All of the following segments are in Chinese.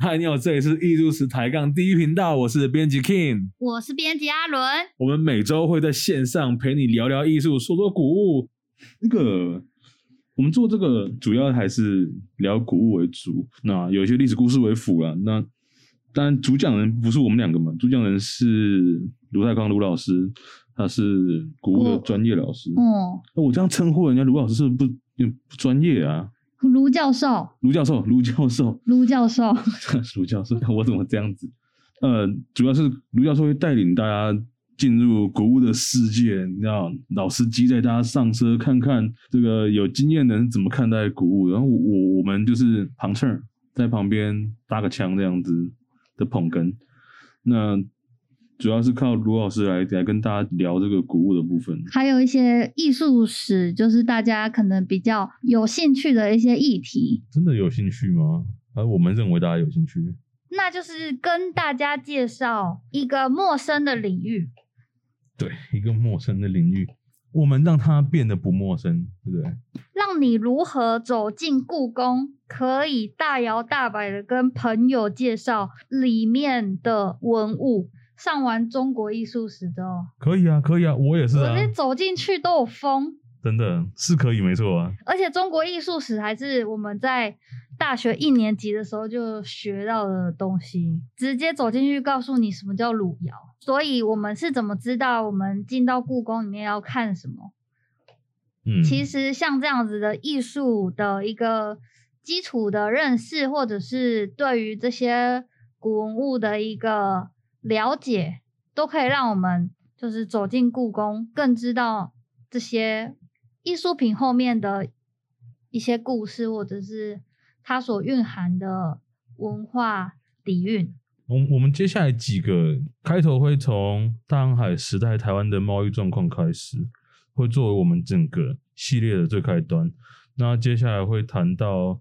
嗨，你好，这里是艺术史抬杠第一频道，我是编辑 King，我是编辑阿伦。我们每周会在线上陪你聊聊艺术，说说古物。那个，我们做这个主要还是聊古物为主，那有一些历史故事为辅啦。那当然主讲人不是我们两个嘛，主讲人是卢泰康卢老师，他是古物的专业老师。嗯，那我这样称呼人家卢老师是不是不不专业啊？卢教授，卢教授，卢教授，卢教授，卢教授，我怎么这样子？呃，主要是卢教授会带领大家进入古物的世界，你知道，老司机带大家上车看看这个有经验的人怎么看待古物，然后我我们就是旁侧在旁边搭个枪这样子的捧哏，那。主要是靠卢老师来来跟大家聊这个古物的部分，还有一些艺术史，就是大家可能比较有兴趣的一些议题。真的有兴趣吗？而我们认为大家有兴趣，那就是跟大家介绍一个陌生的领域。对，一个陌生的领域，我们让它变得不陌生，对不对？让你如何走进故宫，可以大摇大摆的跟朋友介绍里面的文物。上完中国艺术史的哦，可以啊，可以啊，我也是啊，我走进去都有风，真的是可以，没错啊。而且中国艺术史还是我们在大学一年级的时候就学到的东西，直接走进去告诉你什么叫汝窑。所以我们是怎么知道我们进到故宫里面要看什么？嗯，其实像这样子的艺术的一个基础的认识，或者是对于这些古文物的一个。了解都可以让我们就是走进故宫，更知道这些艺术品后面的一些故事，或者是它所蕴含的文化底蕴。我我们接下来几个开头会从大航海时代台湾的贸易状况开始，会作为我们整个系列的最开端。那接下来会谈到。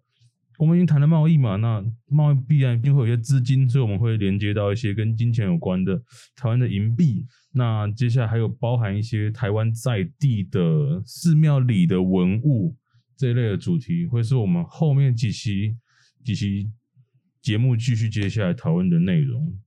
我们已经谈了贸易嘛，那贸易必然一定会有一些资金，所以我们会连接到一些跟金钱有关的台湾的银币。那接下来还有包含一些台湾在地的寺庙里的文物这一类的主题，会是我们后面几期几期节目继续接下来讨论的内容。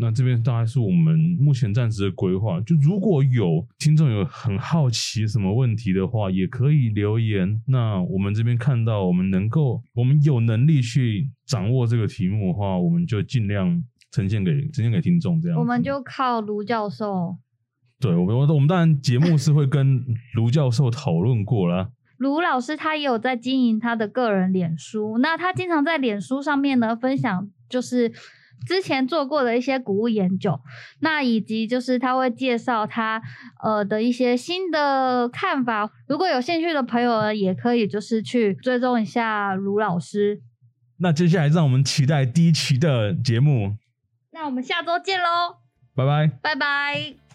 那这边大概是我们目前暂时的规划。就如果有听众有很好奇什么问题的话，也可以留言。那我们这边看到我们能够，我们有能力去掌握这个题目的话，我们就尽量呈现给呈现给听众。这样，我们就靠卢教授。对，我们我们当然节目是会跟卢教授讨论过啦。卢老师他也有在经营他的个人脸书，那他经常在脸书上面呢分享，就是。之前做过的一些古物研究，那以及就是他会介绍他呃的一些新的看法。如果有兴趣的朋友呢，也可以就是去追踪一下卢老师。那接下来让我们期待第一期的节目。那我们下周见喽！拜拜，拜拜。